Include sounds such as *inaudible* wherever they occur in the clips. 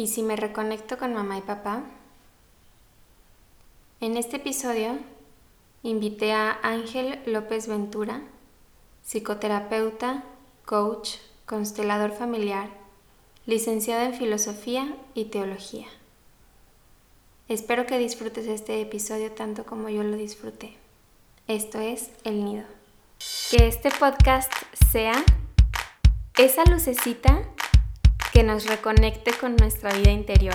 ¿Y si me reconecto con mamá y papá? En este episodio invité a Ángel López Ventura, psicoterapeuta, coach, constelador familiar, licenciado en filosofía y teología. Espero que disfrutes este episodio tanto como yo lo disfruté. Esto es El Nido. Que este podcast sea esa lucecita que nos reconecte con nuestra vida interior.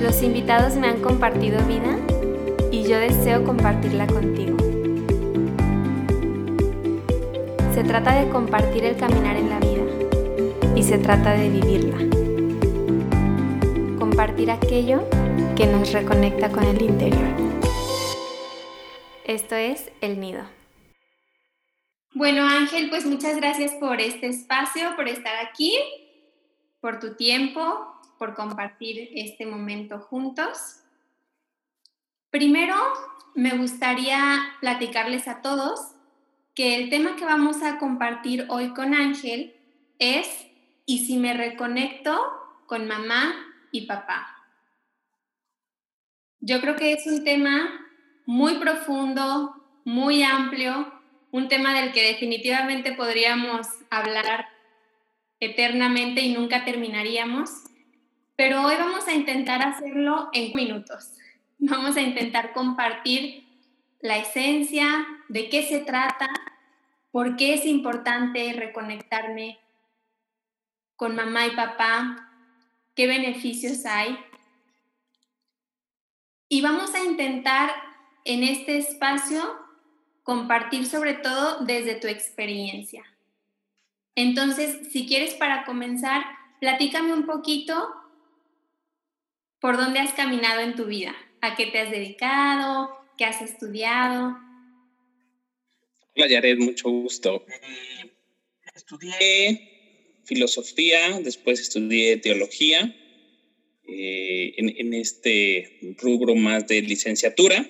Los invitados me han compartido vida y yo deseo compartirla contigo. Se trata de compartir el caminar en la vida y se trata de vivirla. Compartir aquello que nos reconecta con el interior. Esto es El Nido. Bueno, Ángel, pues muchas gracias por este espacio, por estar aquí, por tu tiempo, por compartir este momento juntos. Primero, me gustaría platicarles a todos que el tema que vamos a compartir hoy con Ángel es ¿y si me reconecto con mamá y papá? Yo creo que es un tema muy profundo, muy amplio, un tema del que definitivamente podríamos hablar eternamente y nunca terminaríamos, pero hoy vamos a intentar hacerlo en minutos. Vamos a intentar compartir la esencia, de qué se trata, por qué es importante reconectarme con mamá y papá, qué beneficios hay. Y vamos a intentar en este espacio compartir sobre todo desde tu experiencia. Entonces, si quieres para comenzar, platícame un poquito por dónde has caminado en tu vida, a qué te has dedicado, qué has estudiado. Hola Yared, mucho gusto. estudié filosofía, después estudié teología eh, en este rubro más de licenciatura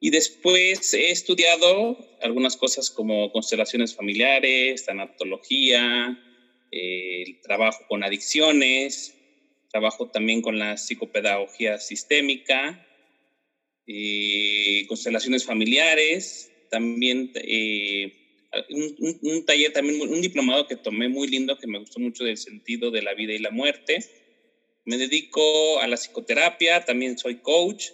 y después he estudiado algunas cosas como constelaciones familiares, tanatología, eh, trabajo con adicciones, trabajo también con la psicopedagogía sistémica, eh, constelaciones familiares, también eh, un, un, taller, también un diplomado que tomé muy lindo, que me gustó mucho del sentido de la vida y la muerte. Me dedico a la psicoterapia, también soy coach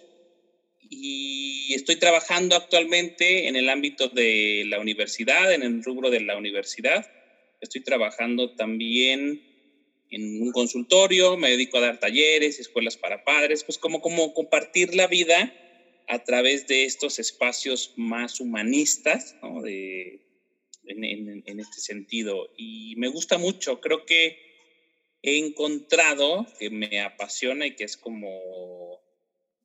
y estoy trabajando actualmente en el ámbito de la universidad, en el rubro de la universidad. Estoy trabajando también en un consultorio, me dedico a dar talleres, escuelas para padres, pues como, como compartir la vida a través de estos espacios más humanistas, ¿no? de, en, en, en este sentido. Y me gusta mucho, creo que he encontrado que me apasiona y que es como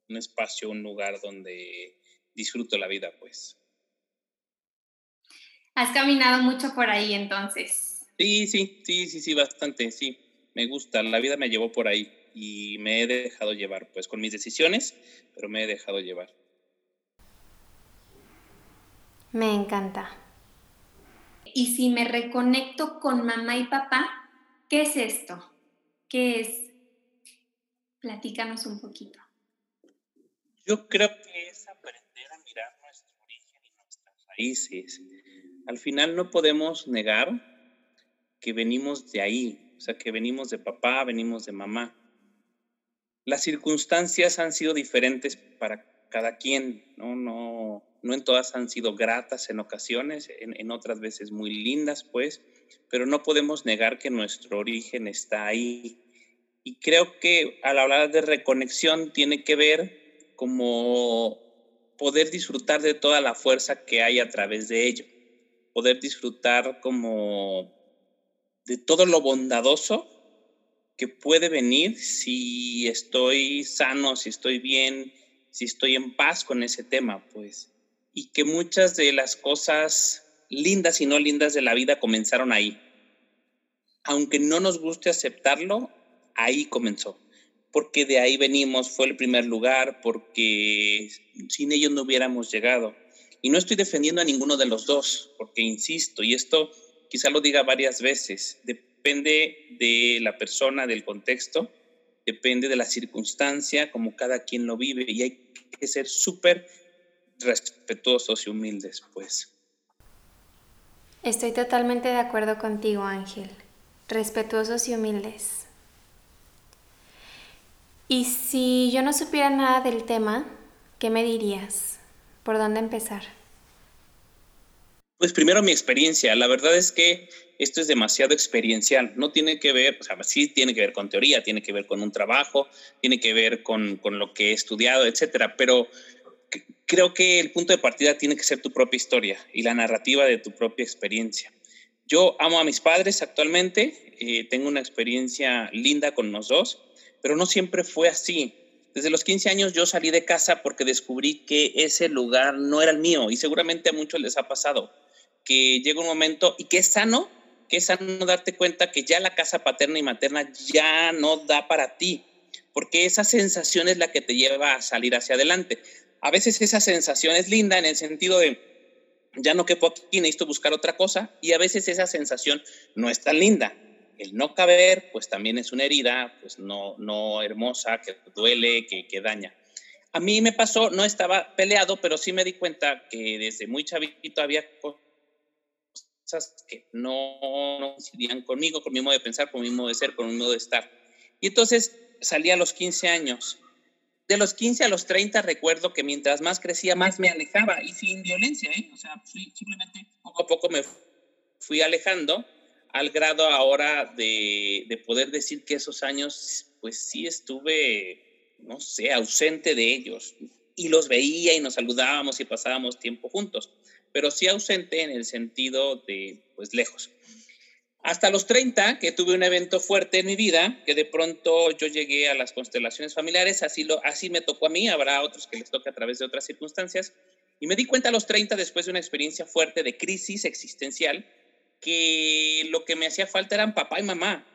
un espacio, un lugar donde disfruto la vida, pues. Has caminado mucho por ahí entonces. Sí, sí, sí, sí, sí, bastante, sí. Me gusta, la vida me llevó por ahí y me he dejado llevar, pues con mis decisiones, pero me he dejado llevar. Me encanta. Y si me reconecto con mamá y papá, ¿qué es esto? ¿Qué es? Platícanos un poquito. Yo creo que es aprender a mirar nuestro origen y nuestras raíces. Al final no podemos negar que venimos de ahí, o sea, que venimos de papá, venimos de mamá. Las circunstancias han sido diferentes para cada quien, ¿no? No, no en todas han sido gratas en ocasiones, en, en otras veces muy lindas, pues, pero no podemos negar que nuestro origen está ahí. Y creo que al hablar de reconexión tiene que ver como poder disfrutar de toda la fuerza que hay a través de ello, poder disfrutar como de todo lo bondadoso que puede venir si estoy sano, si estoy bien, si estoy en paz con ese tema, pues. Y que muchas de las cosas lindas y no lindas de la vida comenzaron ahí. Aunque no nos guste aceptarlo, ahí comenzó porque de ahí venimos, fue el primer lugar, porque sin ellos no hubiéramos llegado. Y no estoy defendiendo a ninguno de los dos, porque insisto, y esto quizá lo diga varias veces, depende de la persona, del contexto, depende de la circunstancia, como cada quien lo vive, y hay que ser súper respetuosos y humildes, pues. Estoy totalmente de acuerdo contigo, Ángel. Respetuosos y humildes. Y si yo no supiera nada del tema, ¿qué me dirías? ¿Por dónde empezar? Pues primero mi experiencia. La verdad es que esto es demasiado experiencial. No tiene que ver, o sea, sí tiene que ver con teoría, tiene que ver con un trabajo, tiene que ver con, con lo que he estudiado, etcétera. Pero creo que el punto de partida tiene que ser tu propia historia y la narrativa de tu propia experiencia. Yo amo a mis padres actualmente, eh, tengo una experiencia linda con los dos, pero no siempre fue así. Desde los 15 años yo salí de casa porque descubrí que ese lugar no era el mío y seguramente a muchos les ha pasado que llega un momento y que es sano, que es sano darte cuenta que ya la casa paterna y materna ya no da para ti, porque esa sensación es la que te lleva a salir hacia adelante a veces esa sensación es linda en el sentido de, ya no quepo aquí, necesito buscar otra cosa, y a veces esa sensación no es tan linda. El no caber, pues también es una herida, pues no, no hermosa, que duele, que, que daña. A mí me pasó, no estaba peleado, pero sí me di cuenta que desde muy chavito había cosas que no, no coincidían conmigo, con mi modo de pensar, con mi modo de ser, con mi modo de estar. Y entonces salí a los 15 años de los 15 a los 30 recuerdo que mientras más crecía, más me alejaba y sin violencia, ¿eh? O sea, simplemente poco a poco me fui alejando al grado ahora de, de, poder decir que esos años, pues sí estuve, no sé, ausente de ellos. Y los veía y nos saludábamos y pasábamos tiempo juntos, pero sí ausente en el sentido de, pues lejos. Hasta los 30, que tuve un evento fuerte en mi vida, que de pronto yo llegué a las constelaciones familiares, así, lo, así me tocó a mí, habrá otros que les toque a través de otras circunstancias, y me di cuenta a los 30, después de una experiencia fuerte de crisis existencial, que lo que me hacía falta eran papá y mamá.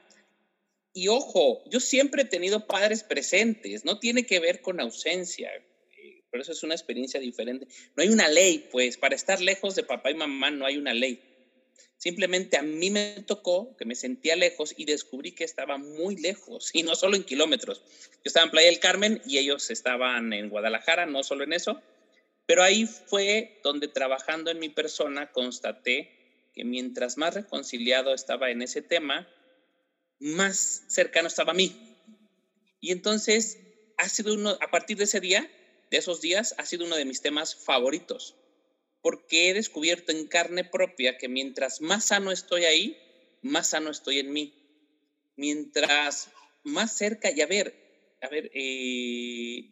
Y ojo, yo siempre he tenido padres presentes, no tiene que ver con ausencia, eh, pero eso es una experiencia diferente. No hay una ley, pues, para estar lejos de papá y mamá no hay una ley Simplemente a mí me tocó que me sentía lejos y descubrí que estaba muy lejos, y no solo en kilómetros. Yo estaba en Playa del Carmen y ellos estaban en Guadalajara, no solo en eso, pero ahí fue donde trabajando en mi persona constaté que mientras más reconciliado estaba en ese tema, más cercano estaba a mí. Y entonces ha sido uno, a partir de ese día, de esos días, ha sido uno de mis temas favoritos porque he descubierto en carne propia que mientras más sano estoy ahí, más sano estoy en mí. Mientras más cerca, y a ver, a ver, eh,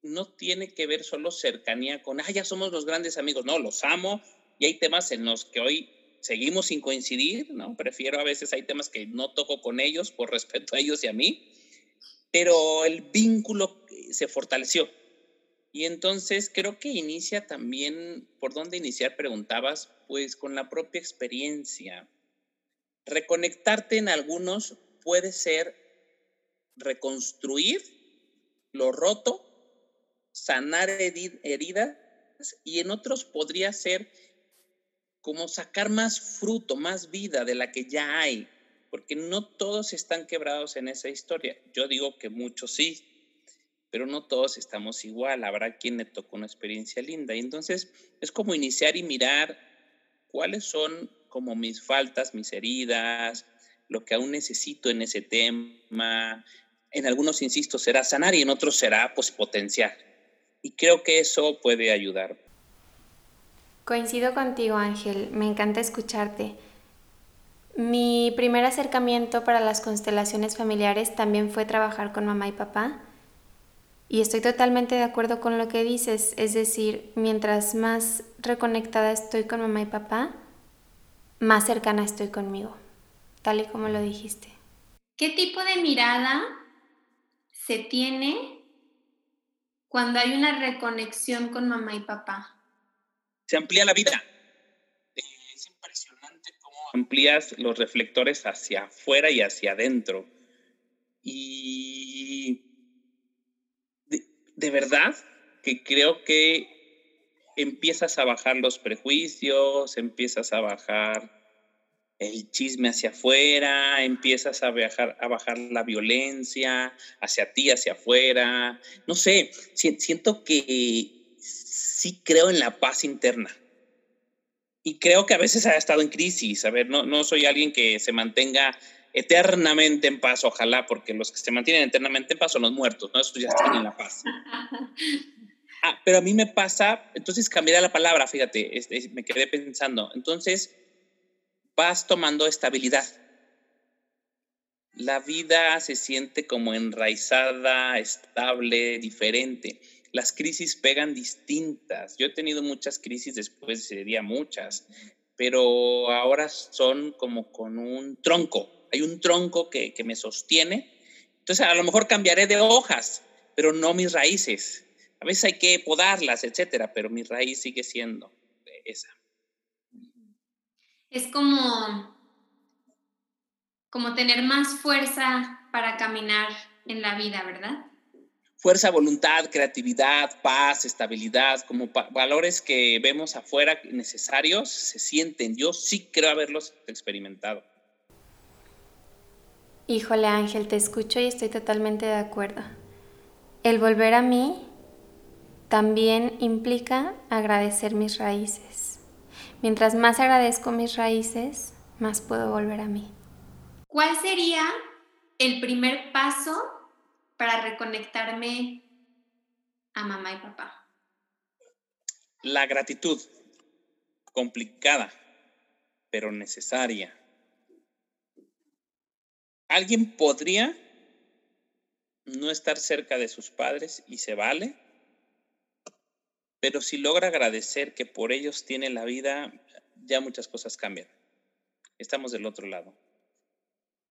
no tiene que ver solo cercanía con, ah, ya somos los grandes amigos, no, los amo y hay temas en los que hoy seguimos sin coincidir, ¿no? Prefiero a veces, hay temas que no toco con ellos por respeto a ellos y a mí, pero el vínculo se fortaleció. Y entonces creo que inicia también, ¿por dónde iniciar? Preguntabas, pues con la propia experiencia. Reconectarte en algunos puede ser reconstruir lo roto, sanar heridas y en otros podría ser como sacar más fruto, más vida de la que ya hay, porque no todos están quebrados en esa historia. Yo digo que muchos sí, pero no todos estamos igual, habrá quien le tocó una experiencia linda. Y entonces es como iniciar y mirar cuáles son como mis faltas, mis heridas, lo que aún necesito en ese tema. En algunos, insisto, será sanar y en otros será pues potenciar. Y creo que eso puede ayudar. Coincido contigo, Ángel. Me encanta escucharte. Mi primer acercamiento para las constelaciones familiares también fue trabajar con mamá y papá. Y estoy totalmente de acuerdo con lo que dices, es decir, mientras más reconectada estoy con mamá y papá, más cercana estoy conmigo, tal y como lo dijiste. ¿Qué tipo de mirada se tiene cuando hay una reconexión con mamá y papá? Se amplía la vida. Es impresionante cómo amplías los reflectores hacia afuera y hacia adentro. Y de verdad que creo que empiezas a bajar los prejuicios, empiezas a bajar el chisme hacia afuera, empiezas a, a bajar la violencia hacia ti, hacia afuera. No sé, siento que sí creo en la paz interna. Y creo que a veces ha estado en crisis. A ver, no, no soy alguien que se mantenga eternamente en paz, ojalá, porque los que se mantienen eternamente en paz son los muertos, ¿no? Estos ya están en la paz. *laughs* Ah, pero a mí me pasa, entonces cambiaré la palabra, fíjate, me quedé pensando. Entonces, vas tomando estabilidad. La vida se siente como enraizada, estable, diferente. Las crisis pegan distintas. Yo he tenido muchas crisis, después sería muchas, pero ahora son como con un tronco. Hay un tronco que, que me sostiene. Entonces a lo mejor cambiaré de hojas, pero no mis raíces. A veces hay que podarlas, etcétera, pero mi raíz sigue siendo esa. Es como, como tener más fuerza para caminar en la vida, ¿verdad? Fuerza, voluntad, creatividad, paz, estabilidad, como valores que vemos afuera necesarios, se sienten. Yo sí creo haberlos experimentado. Híjole Ángel, te escucho y estoy totalmente de acuerdo. El volver a mí también implica agradecer mis raíces. Mientras más agradezco mis raíces, más puedo volver a mí. ¿Cuál sería el primer paso para reconectarme a mamá y papá? La gratitud, complicada, pero necesaria. ¿Alguien podría no estar cerca de sus padres y se vale? Pero si logra agradecer que por ellos tiene la vida, ya muchas cosas cambian. Estamos del otro lado.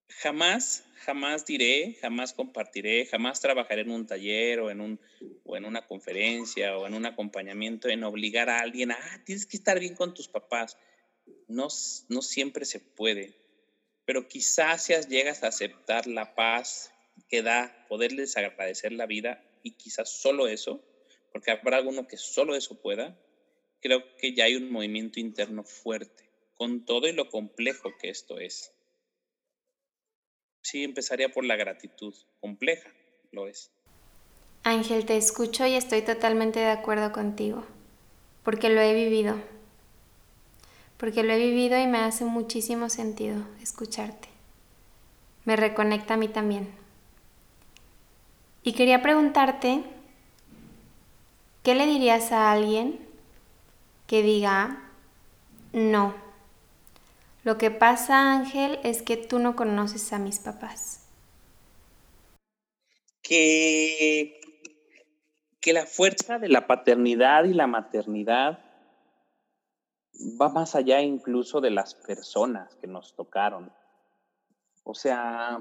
Jamás, jamás diré, jamás compartiré, jamás trabajaré en un taller o en, un, o en una conferencia o en un acompañamiento en obligar a alguien a, ah, tienes que estar bien con tus papás. No, no siempre se puede, pero quizás si llegas a aceptar la paz que da poderles agradecer la vida y quizás solo eso, porque habrá alguno que solo eso pueda, creo que ya hay un movimiento interno fuerte, con todo y lo complejo que esto es. Sí, empezaría por la gratitud, compleja lo es. Ángel, te escucho y estoy totalmente de acuerdo contigo, porque lo he vivido, porque lo he vivido y me hace muchísimo sentido escucharte. Me reconecta a mí también. Y quería preguntarte ¿Qué le dirías a alguien que diga, no, lo que pasa Ángel es que tú no conoces a mis papás? Que, que la fuerza de la paternidad y la maternidad va más allá incluso de las personas que nos tocaron. O sea,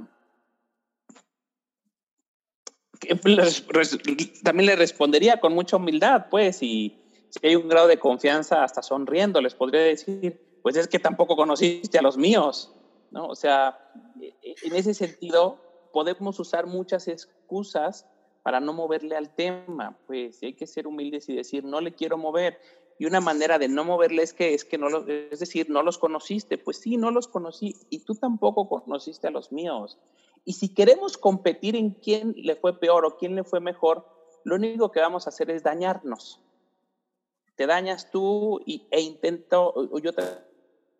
también le respondería con mucha humildad, pues, y si hay un grado de confianza, hasta sonriendo, les podría decir, pues es que tampoco conociste a los míos, ¿no? O sea, e, e, en ese sentido, podemos usar muchas excusas para no moverle al tema, pues hay que ser humildes y decir, no le quiero mover. Y una manera de no moverle es que, es que no es decir, no los conociste. Pues sí, no los conocí y tú tampoco conociste a los míos. Y si queremos competir en quién le fue peor o quién le fue mejor, lo único que vamos a hacer es dañarnos. Te dañas tú y, e intento, yo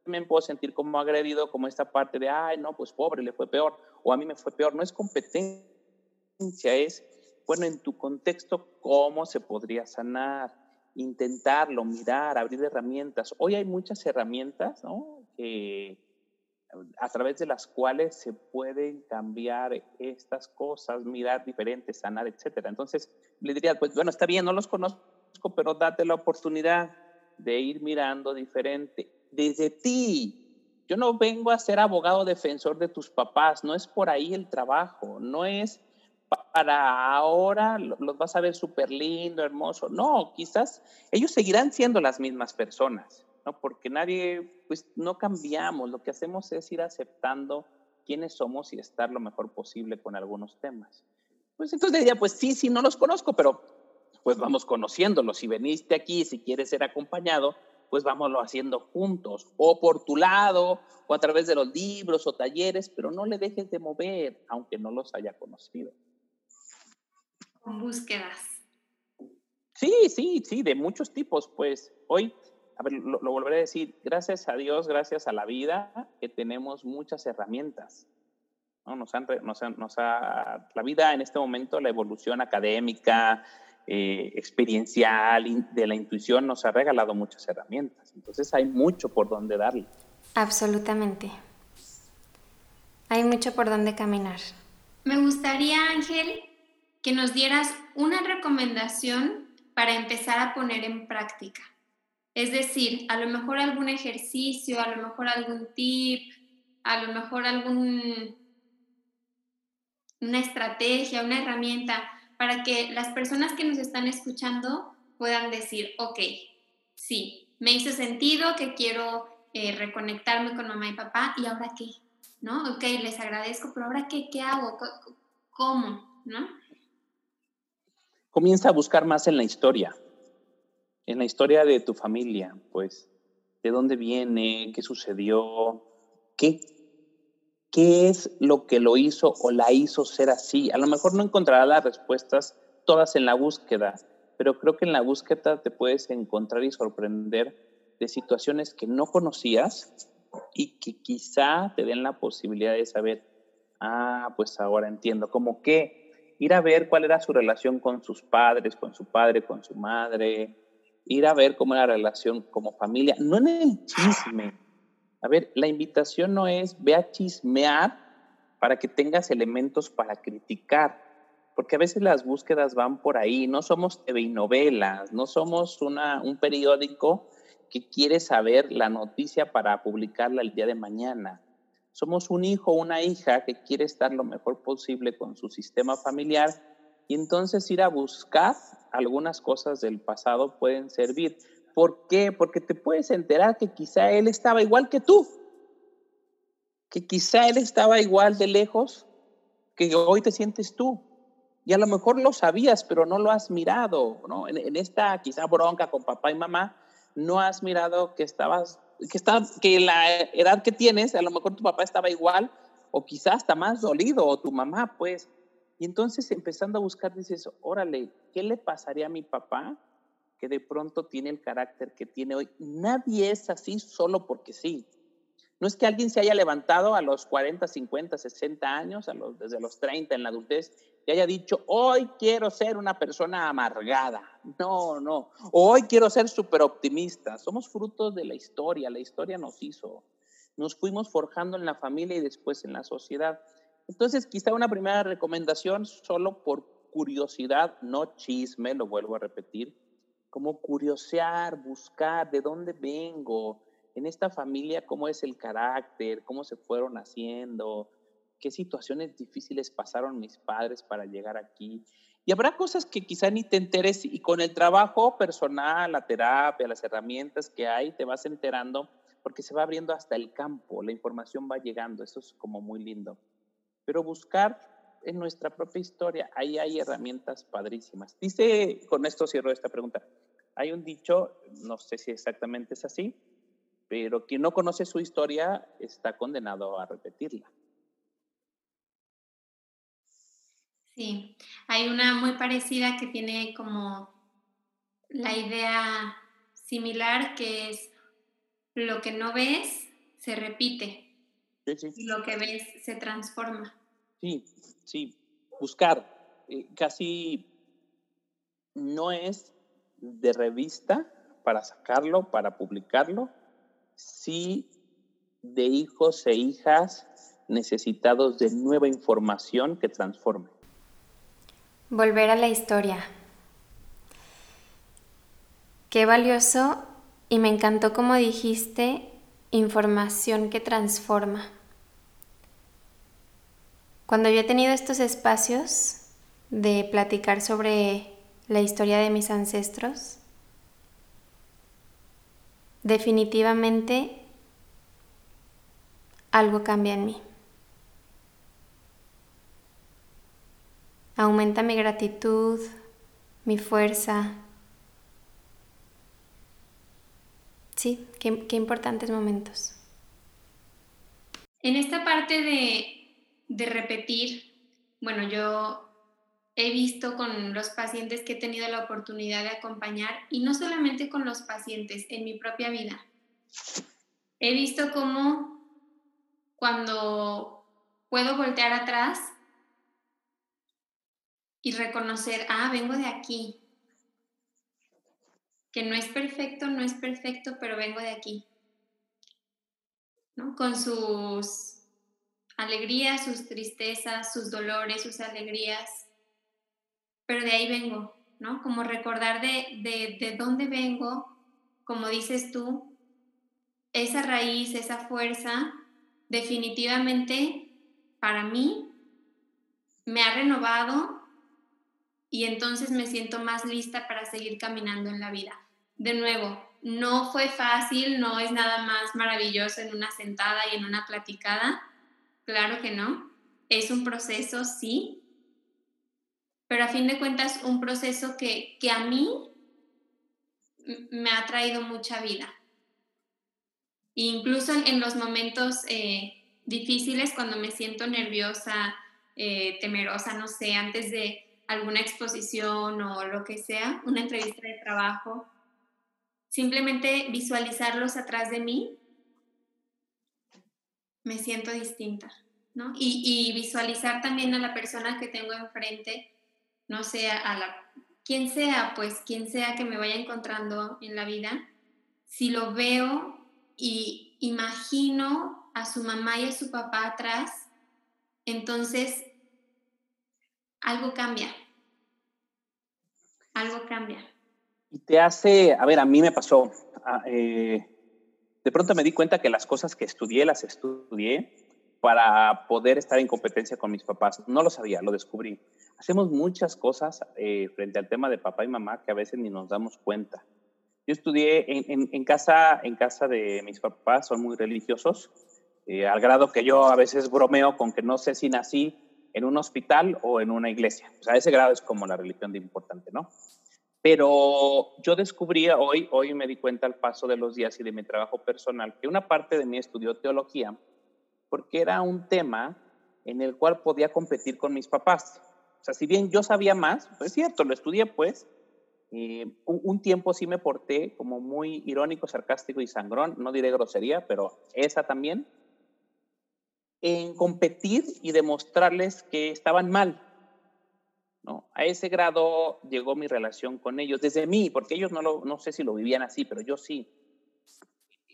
también puedo sentir como agredido, como esta parte de, ay, no, pues pobre, le fue peor, o a mí me fue peor. No es competencia, es, bueno, en tu contexto, ¿cómo se podría sanar? Intentarlo, mirar, abrir herramientas. Hoy hay muchas herramientas, ¿no? Que, a través de las cuales se pueden cambiar estas cosas, mirar diferentes, sanar, etcétera. Entonces, le diría, pues bueno, está bien, no los conozco, pero date la oportunidad de ir mirando diferente. Desde ti, yo no vengo a ser abogado defensor de tus papás, no es por ahí el trabajo, no es para ahora los vas a ver súper lindo, hermoso. No, quizás ellos seguirán siendo las mismas personas ¿no? Porque nadie, pues no cambiamos, lo que hacemos es ir aceptando quiénes somos y estar lo mejor posible con algunos temas. Pues entonces diría, pues sí, sí, no los conozco, pero pues vamos conociéndolos. Si veniste aquí, si quieres ser acompañado, pues vámonos haciendo juntos, o por tu lado, o a través de los libros o talleres, pero no le dejes de mover, aunque no los haya conocido. Con búsquedas. Sí, sí, sí, de muchos tipos, pues hoy, a ver, lo, volveré a decir, gracias a Dios, gracias a la vida, que tenemos muchas herramientas. ¿no? Nos han, nos nos ha, la vida en este momento, la evolución académica, eh, experiencial, de la intuición, nos ha regalado muchas herramientas. Entonces hay mucho por donde darle. Absolutamente. Hay mucho por donde caminar. Me gustaría, Ángel, que nos dieras una recomendación para empezar a poner en práctica. Es decir, a lo mejor algún ejercicio, a lo mejor algún tip, a lo mejor algún una estrategia, una herramienta para que las personas que nos están escuchando puedan decir, ok, sí, me hizo sentido que quiero eh, reconectarme con mamá y papá y ahora qué, ¿no? Ok, les agradezco, pero ahora qué, qué hago, cómo, ¿no? Comienza a buscar más en la historia, en la historia de tu familia, pues, de dónde viene, qué sucedió, qué ¿Qué es lo que lo hizo o la hizo ser así? A lo mejor no encontrarás las respuestas todas en la búsqueda, pero creo que en la búsqueda te puedes encontrar y sorprender de situaciones que no conocías y que quizá te den la posibilidad de saber, ah, pues ahora entiendo, como que ir a ver cuál era su relación con sus padres, con su padre, con su madre, ir a ver cómo era la relación como familia, no en el chisme, a ver, la invitación no es ve a chismear para que tengas elementos para criticar, porque a veces las búsquedas van por ahí. No somos TV novelas, no somos una, un periódico que quiere saber la noticia para publicarla el día de mañana. Somos un hijo o una hija que quiere estar lo mejor posible con su sistema familiar y entonces ir a buscar algunas cosas del pasado pueden servir. ¿Por qué? Porque te puedes enterar que quizá él estaba igual que tú, que quizá él estaba igual de lejos que hoy te sientes tú. Y a lo mejor lo sabías, pero no lo has mirado, ¿no? En, esta quizá bronca con papá y mamá, no has mirado que estabas, que, está, que la edad que tienes, a lo mejor tu papá estaba igual o quizá hasta más dolido, o tu mamá, pues. Y entonces empezando a buscar, dices, órale, ¿qué le pasaría a mi papá de pronto tiene el carácter que tiene hoy. Nadie es así solo porque sí. No es que alguien se haya levantado a los 40, 50, 60 años, a los, desde los 30 en la adultez, y haya dicho, hoy quiero ser una persona amargada. No, no. Hoy quiero ser súper optimista. Somos frutos de la historia. La historia nos hizo. Nos fuimos forjando en la familia y después en la sociedad. Entonces, quizá una primera recomendación, solo por curiosidad, no chisme, lo vuelvo a repetir, como curiosear, buscar de dónde vengo, en esta familia cómo es el carácter, cómo se fueron haciendo, qué situaciones difíciles pasaron mis padres para llegar aquí. Y habrá cosas que quizá ni te enteres y con el trabajo personal, la terapia, las herramientas que hay, te vas enterando porque se va abriendo hasta el campo, la información va llegando, eso es como muy lindo. Pero buscar en nuestra propia historia, ahí hay herramientas padrísimas. Dice, con esto cierro esta pregunta, hay un dicho, no sé si exactamente es así, pero quien no conoce su historia está condenado a repetirla. Sí, hay una muy parecida que tiene como la idea similar que es lo que no ves se repite y lo que ves se transforma. Sí, sí, buscar. Eh, casi no es de revista para sacarlo, para publicarlo, sí de hijos e hijas necesitados de nueva información que transforme. Volver a la historia. Qué valioso y me encantó como dijiste, información que transforma. Cuando yo he tenido estos espacios de platicar sobre la historia de mis ancestros, definitivamente algo cambia en mí. Aumenta mi gratitud, mi fuerza. Sí, qué, qué importantes momentos. En esta parte de, de repetir, bueno, yo he visto con los pacientes que he tenido la oportunidad de acompañar, y no solamente con los pacientes, en mi propia vida. He visto cómo cuando puedo voltear atrás y reconocer, ah, vengo de aquí, que no es perfecto, no es perfecto, pero vengo de aquí, ¿no? Con sus alegrías, sus tristezas, sus dolores, sus alegrías, pero de ahí vengo, ¿no? Como recordar de, de, de dónde vengo, como dices tú, esa raíz, esa fuerza, definitivamente para mí me ha renovado y entonces me siento más lista para seguir caminando en la vida. De nuevo, no fue fácil, no es nada más maravilloso en una sentada y en una platicada, claro que no, es un proceso, sí, pero a fin de cuentas un proceso que, que a mí me ha traído mucha vida. Incluso en los momentos eh, difíciles, cuando me siento nerviosa, eh, temerosa, no sé, antes de alguna exposición o lo que sea, una entrevista de trabajo, simplemente visualizarlos atrás de mí, me siento distinta, ¿no? Y, visualizar también a la persona que tengo enfrente no sea a la, quien sea, pues quien sea que me vaya encontrando en la vida, si lo veo y imagino a su mamá y a su papá atrás, entonces algo cambia. Algo cambia. Y te hace, a ver, a mí me pasó, ah, eh, de pronto me di cuenta que las cosas que estudié, las estudié para poder estar en competencia con mis papás. No lo sabía, lo descubrí hacemos muchas cosas eh, frente al tema de papá y mamá que a veces ni nos damos cuenta. Yo estudié en, casa, en casa de mis papás, son muy religiosos, eh, al grado que yo a veces bromeo con que no sé si nací en un hospital o en una iglesia. O sea, ese grado es como la religión de importante, ¿no? Pero yo descubrí hoy, hoy me di cuenta al paso de los días y de mi trabajo personal, que una parte de mí estudió teología porque era un tema en el cual podía competir con mis papás. O sea, si bien yo sabía más, pues cierto, lo estudié pues, un, tiempo sí me porté como muy irónico, sarcástico y sangrón, no diré grosería, pero esa también, en competir y demostrarles que estaban mal. ¿No? A ese grado llegó mi relación con ellos, desde mí, porque ellos no, lo, no sé si lo vivían así, pero yo sí.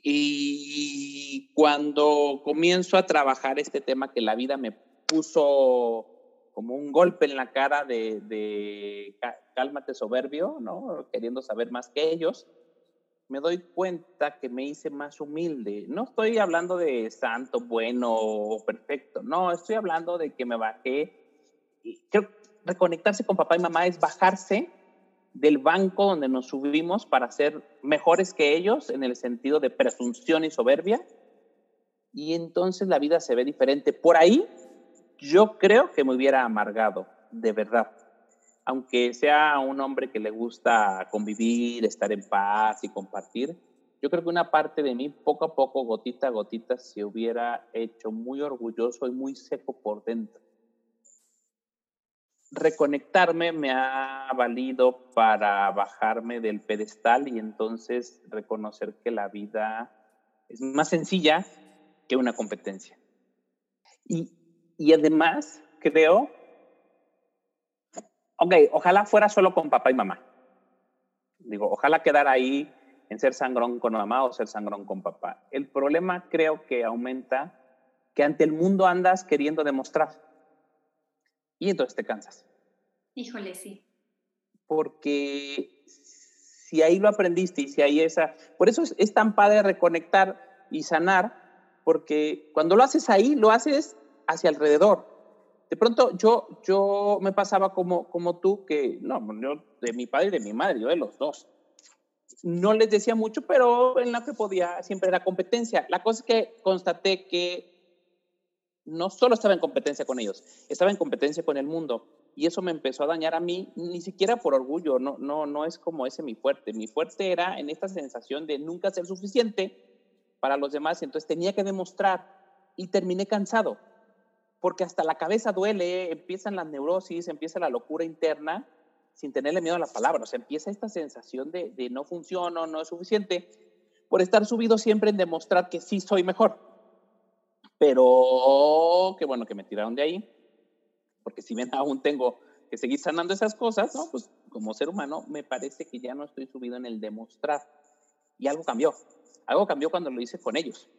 Y cuando comienzo a trabajar este tema que la vida me puso como un golpe en la cara de, cálmate soberbio, ¿no? Queriendo saber más que ellos, me doy cuenta que me hice más humilde. No estoy hablando de santo, bueno o perfecto, no, estoy hablando de que me bajé. Creo que reconectarse con papá y mamá es bajarse del banco donde nos subimos para ser mejores que ellos en el sentido de presunción y soberbia. Y entonces la vida se ve diferente. Por ahí yo creo que me hubiera amargado, de verdad. Aunque sea un hombre que le gusta convivir, estar en paz y compartir, yo creo que una parte de mí, poco a poco, gotita a gotita, se hubiera hecho muy orgulloso y muy seco por dentro. Reconectarme me ha valido para bajarme del pedestal y entonces reconocer que la vida es más sencilla que una competencia. Y y además, creo, ok, ojalá fuera solo con papá y mamá. Digo, ojalá quedara ahí en ser sangrón con mamá o ser sangrón con papá. El problema creo que aumenta que ante el mundo andas queriendo demostrar. Y entonces te cansas. Híjole, sí. Porque si ahí lo aprendiste y si ahí esa... Por eso es, es tan padre reconectar y sanar, porque cuando lo haces ahí, lo haces hacia alrededor. De pronto yo, yo me pasaba como, como tú, que no, yo de mi padre y de mi madre, yo de los dos. No les decía mucho, pero en lo que podía siempre era competencia. La cosa es que constaté que no solo estaba en competencia con ellos, estaba en competencia con el mundo. Y eso me empezó a dañar a mí, ni siquiera por orgullo, no, no, no es como ese mi fuerte. Mi fuerte era en esta sensación de nunca ser suficiente para los demás, entonces tenía que demostrar y terminé cansado, porque hasta la cabeza duele, empiezan las neurosis, empieza la locura interna, sin tenerle miedo a las palabras, o sea, empieza esta sensación de, de no funciono, no es suficiente, por estar subido siempre en demostrar que sí soy mejor. Pero qué bueno que me tiraron de ahí, porque si bien *laughs* aún tengo que seguir sanando esas cosas, ¿no? Pues como ser humano me parece que ya no estoy subido en el demostrar. Y algo cambió. Algo cambió cuando lo hice con ellos.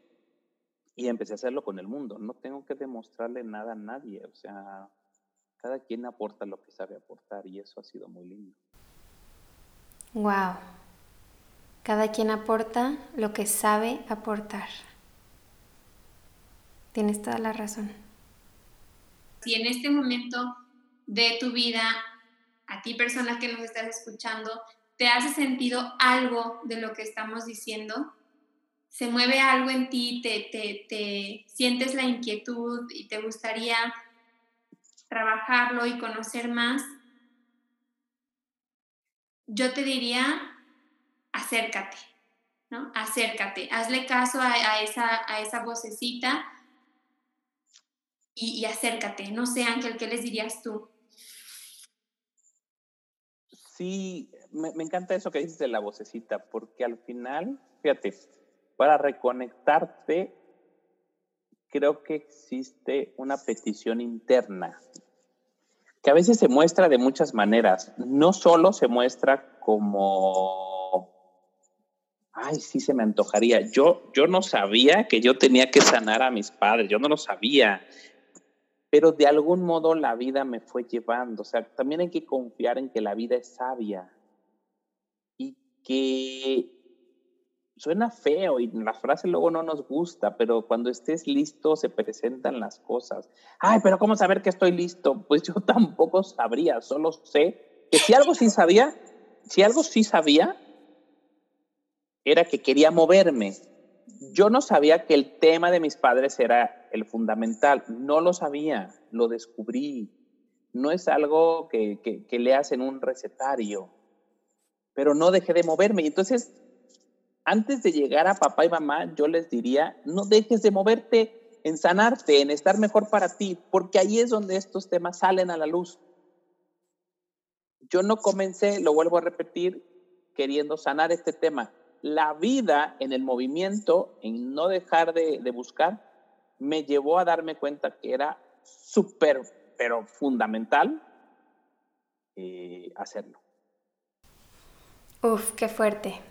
Y empecé a hacerlo con el mundo. No tengo que demostrarle nada a nadie. O sea, cada quien aporta lo que sabe aportar y eso ha sido muy lindo. Wow. Cada quien aporta lo que sabe aportar. Tienes toda la razón. Si en este momento de tu vida, a ti persona que nos estás escuchando, te hace sentido algo de lo que estamos diciendo, se mueve algo en ti, te, te, te sientes la inquietud y te gustaría trabajarlo y conocer más, yo te diría, acércate, ¿no? Acércate, hazle caso a, esa, a esa vocecita y, acércate. No sé, Ángel, ¿qué les dirías tú? Sí, me, me, encanta eso que dices de la vocecita, porque al final, fíjate, para reconectarte, creo que existe una petición interna, que a veces se muestra de muchas maneras. No solo se muestra como, ay, sí se me antojaría. Yo, yo no sabía que yo tenía que sanar a mis padres, yo no lo sabía pero de algún modo la vida me fue llevando. O sea, también hay que confiar en que la vida es sabia y que suena feo y la frase luego no nos gusta, pero cuando estés listo se presentan las cosas. Ay, pero ¿cómo saber que estoy listo? Pues yo *laughs* tampoco sabría, solo sé que si algo sí sabía, si algo sí sabía, era que quería moverme. Yo no sabía que el tema de mis padres era el fundamental, no lo sabía, lo descubrí. No es algo que, que, que leas en un recetario, pero no dejé de moverme. Y entonces, antes de llegar a papá y mamá, yo les diría, no dejes de moverte en sanarte, en estar mejor para ti, porque ahí es donde estos temas salen a la luz. Yo no comencé, lo vuelvo a repetir, queriendo sanar este tema la vida en el movimiento, en no dejar de, de buscar, me llevó a darme cuenta que era súper, pero fundamental eh, hacerlo. Uf, qué fuerte.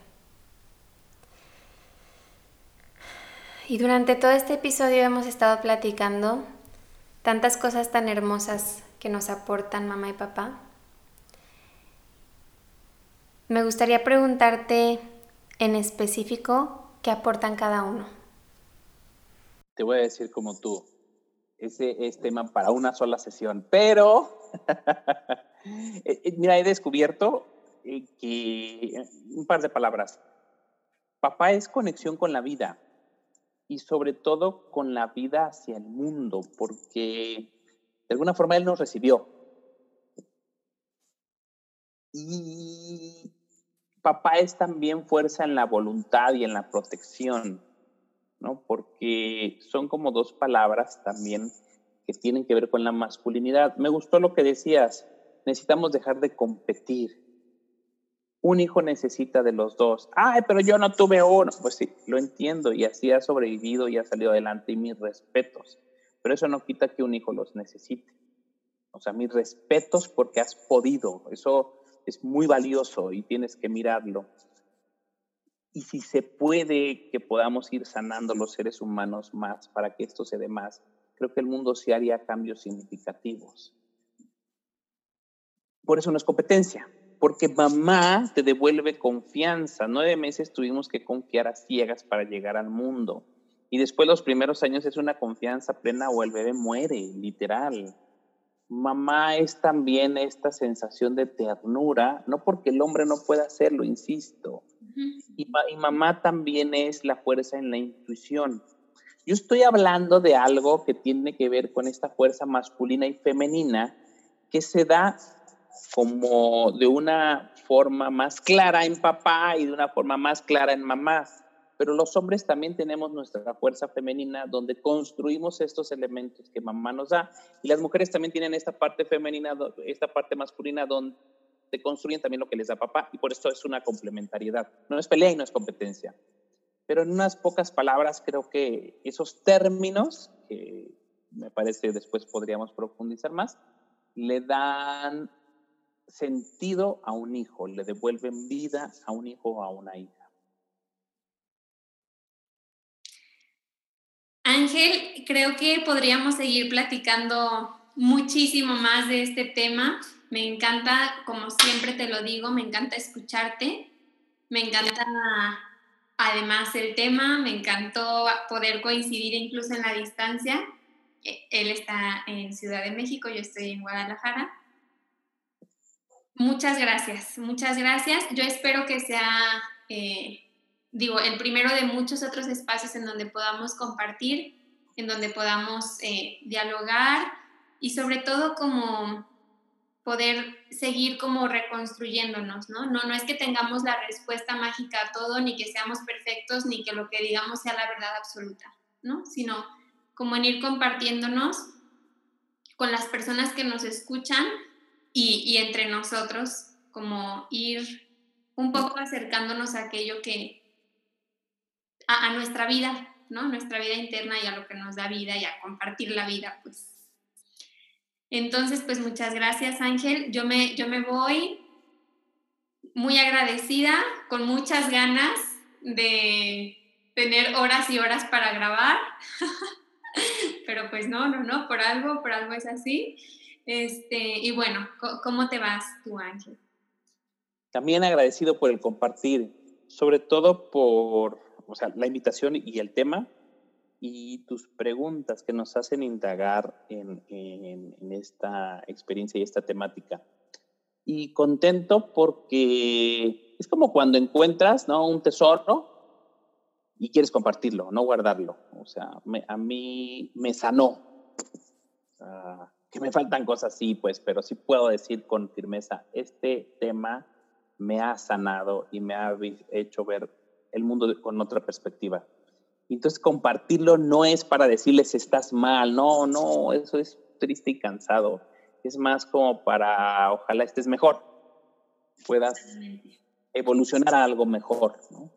Y durante todo este episodio hemos estado platicando tantas cosas tan hermosas que nos aportan mamá y papá. Me gustaría preguntarte en específico qué aportan cada uno? Te voy a decir como tú, ese es tema para una sola sesión, pero *laughs* eh, eh, mira, he descubierto eh, que un par de palabras. Papá es conexión con la vida y sobre todo con la vida hacia el mundo, porque de alguna forma él nos recibió. Y papá es también fuerza en la voluntad y en la protección, ¿no? Porque son como dos palabras también que tienen que ver con la masculinidad. Me gustó lo que decías, necesitamos dejar de competir. Un hijo necesita de los dos. Ay, pero yo no tuve uno. Pues sí, lo entiendo y así ha sobrevivido y ha salido adelante y mis respetos. Pero eso no quita que un hijo los necesite. O sea, mis respetos porque has podido. Eso es muy valioso y tienes que mirarlo. Y si se puede que podamos ir sanando los seres humanos más para que esto se dé más, creo que el mundo sí haría cambios significativos. Por eso no es competencia, porque mamá te devuelve confianza. Nueve meses tuvimos que confiar a ciegas para llegar al mundo. Y después los primeros años es una confianza plena o el bebé muere, literal mamá es también esta sensación de ternura, no porque el hombre no pueda hacerlo, insisto. Y, y, mamá también es la fuerza en la intuición. Yo estoy hablando de algo que tiene que ver con esta fuerza masculina y femenina que se da como de una forma más clara en papá y de una forma más clara en mamá. Pero los hombres también tenemos nuestra fuerza femenina donde construimos estos elementos que mamá nos da. Y las mujeres también tienen esta parte femenina, esta parte masculina donde construyen también lo que les da papá. Y por esto es una complementariedad. No es pelea y no es competencia. Pero en unas pocas palabras creo que esos términos, que me parece después podríamos profundizar más, le dan sentido a un hijo, le devuelven vida a un hijo o a una hija. Ángel, creo que podríamos seguir platicando muchísimo más de este tema. Me encanta, como siempre te lo digo, me encanta escucharte. Me encanta además el tema, me encantó poder coincidir incluso en la distancia. E, él está en Ciudad de México, yo estoy en Guadalajara. Muchas gracias, muchas gracias. Yo espero que sea, eh, digo, el primero de muchos otros espacios en donde podamos compartir, en donde podamos eh, dialogar y sobre todo como poder seguir como reconstruyéndonos, ¿no? ¿no? No es que tengamos la respuesta mágica a todo, ni que seamos perfectos, ni que lo que digamos sea la verdad absoluta, ¿no? Sino como en ir compartiéndonos con las personas que nos escuchan y, entre nosotros, como ir un poco acercándonos a aquello que, a, nuestra vida, ¿no? Nuestra vida interna y a lo que nos da vida y a compartir la vida, pues. Entonces, pues muchas gracias Ángel. Yo me, yo me voy muy agradecida, con muchas ganas de tener horas y horas para grabar. *laughs* Pero pues no, no, no, por algo, por algo es así. Este, y bueno, ¿cómo te vas tú, Ángel? También agradecido por el compartir, sobre todo por o sea, la invitación y el tema y tus preguntas que nos hacen indagar en, esta experiencia y esta temática. Y contento porque es como cuando encuentras ¿no? un tesoro y quieres compartirlo, no guardarlo. O sea, a mí me sanó. que me faltan cosas, sí, pues, pero sí puedo decir con firmeza, este tema me ha sanado y me ha hecho ver el mundo con otra perspectiva. Entonces, compartirlo no es para decirles estás mal, no, no, eso es triste y cansado. Es más como para, ojalá estés mejor, puedas evolucionar a algo mejor, ¿no?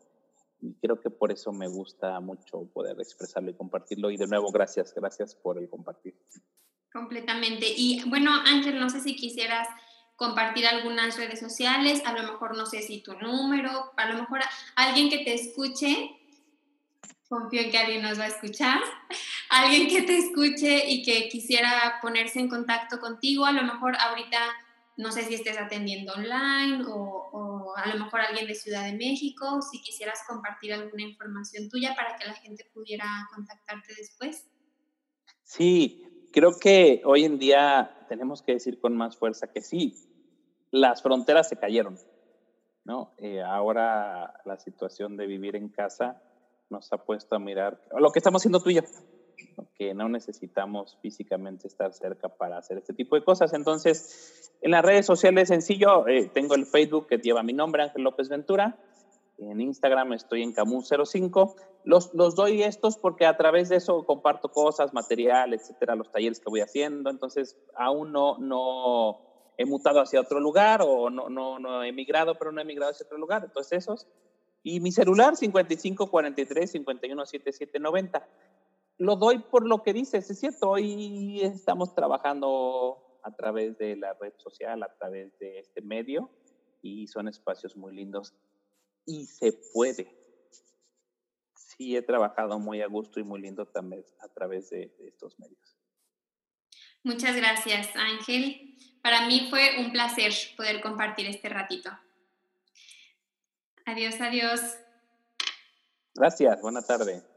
Y creo que por eso me gusta mucho poder expresarlo y compartirlo. Y de nuevo, gracias, gracias por el compartir. Completamente. Y bueno, Ángel, no sé si quisieras compartir algunas redes sociales, a lo mejor no sé si tu número, a lo mejor alguien que te escuche, confío en que alguien nos va a escuchar, alguien que te escuche y que quisiera ponerse en contacto contigo, a lo mejor ahorita no sé si estés atendiendo online o, o, a lo mejor alguien de Ciudad de México, si quisieras compartir alguna información tuya para que la gente pudiera contactarte después. Sí, creo que hoy en día tenemos que decir con más fuerza que sí, las fronteras se cayeron, ¿no? Eh, ahora la situación de vivir en casa nos ha puesto a mirar lo que estamos haciendo tú y yo, que no necesitamos físicamente estar cerca para hacer este tipo de cosas. Entonces, en las redes sociales sencillo, eh, tengo el Facebook que lleva mi nombre, Ángel López Ventura, en Instagram estoy en Camus05. Los, los doy estos porque a través de eso comparto cosas, material, etcétera, los talleres que voy haciendo. Entonces, aún no, no he mutado hacia otro lugar o no, no, no he emigrado, pero no he emigrado hacia otro lugar. Entonces, esos. Y mi celular, 5543 517790. Lo doy por lo que dices, es cierto. Hoy estamos trabajando a través de la red social, a través de este medio, y son espacios muy lindos y se puede. Sí, he trabajado muy a gusto y muy lindo también a través de, estos medios. Muchas gracias, Ángel. Para mí fue un placer poder compartir este ratito. Adiós, adiós. Gracias, buena tarde.